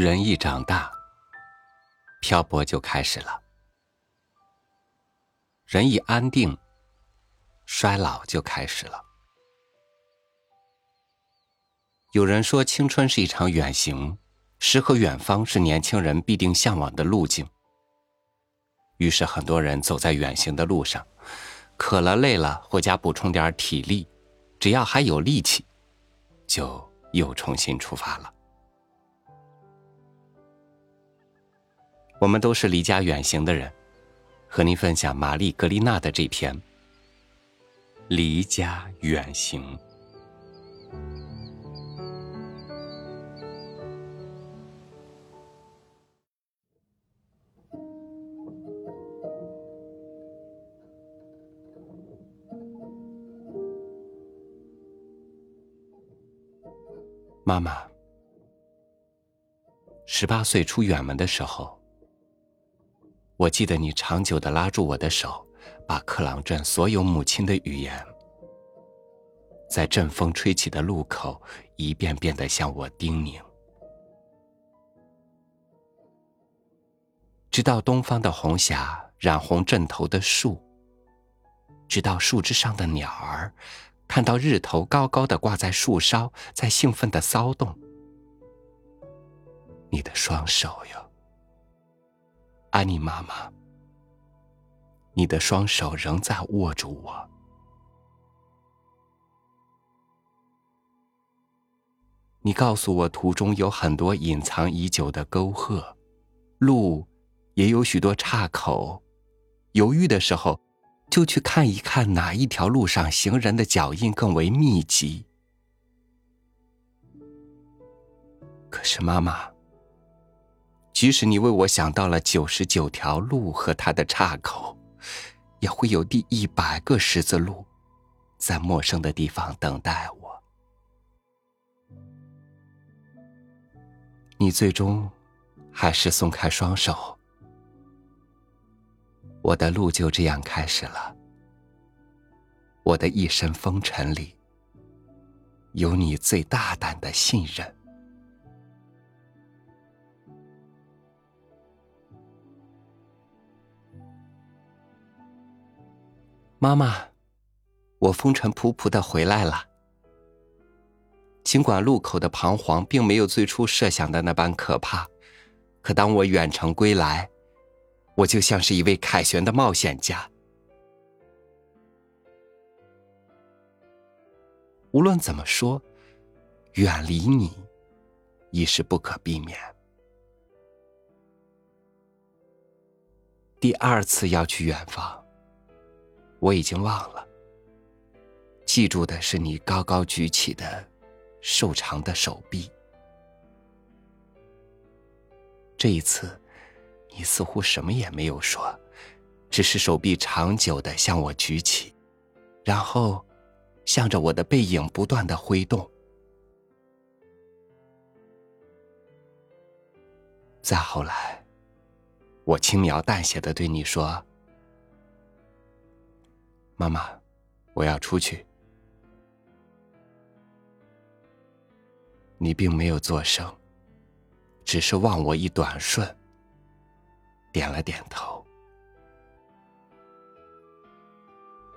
人一长大，漂泊就开始了；人一安定，衰老就开始了。有人说，青春是一场远行，诗和远方是年轻人必定向往的路径。于是，很多人走在远行的路上，渴了、累了，回家补充点体力，只要还有力气，就又重新出发了。我们都是离家远行的人，和您分享玛丽格丽娜的这篇《离家远行》。妈妈，十八岁出远门的时候。我记得你长久的拉住我的手，把克朗镇所有母亲的语言，在阵风吹起的路口一遍遍的向我叮咛，直到东方的红霞染红镇头的树，直到树枝上的鸟儿看到日头高高的挂在树梢，在兴奋的骚动，你的双手哟。安妮妈妈，你的双手仍在握住我。你告诉我，途中有很多隐藏已久的沟壑，路也有许多岔口。犹豫的时候，就去看一看哪一条路上行人的脚印更为密集。可是，妈妈。即使你为我想到了九十九条路和它的岔口，也会有第一百个十字路，在陌生的地方等待我。你最终还是松开双手，我的路就这样开始了。我的一身风尘里，有你最大胆的信任。妈妈，我风尘仆仆的回来了。尽管路口的彷徨并没有最初设想的那般可怕，可当我远程归来，我就像是一位凯旋的冒险家。无论怎么说，远离你已是不可避免。第二次要去远方。我已经忘了，记住的是你高高举起的瘦长的手臂。这一次，你似乎什么也没有说，只是手臂长久的向我举起，然后向着我的背影不断的挥动。再后来，我轻描淡写的对你说。妈妈，我要出去。你并没有作声，只是望我一短瞬，点了点头。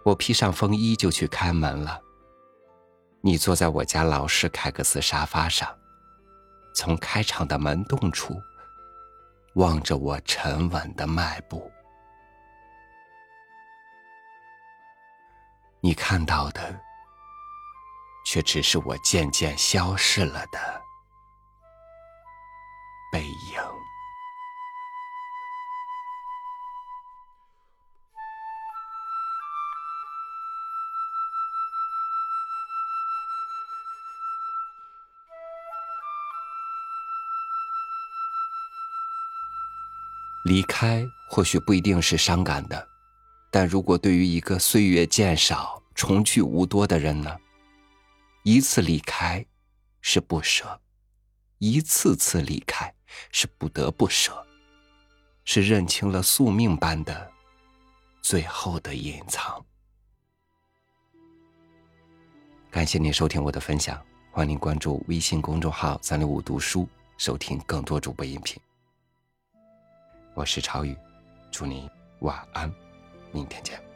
我披上风衣就去开门了。你坐在我家老式凯克斯沙发上，从开场的门洞处望着我沉稳的迈步。你看到的，却只是我渐渐消逝了的背影。离开或许不一定是伤感的。但如果对于一个岁月渐少、重聚无多的人呢？一次离开是不舍，一次次离开是不得不舍，是认清了宿命般的最后的隐藏。感谢您收听我的分享，欢迎您关注微信公众号“三六五读书”，收听更多主播音频。我是朝雨，祝您晚安，明天见。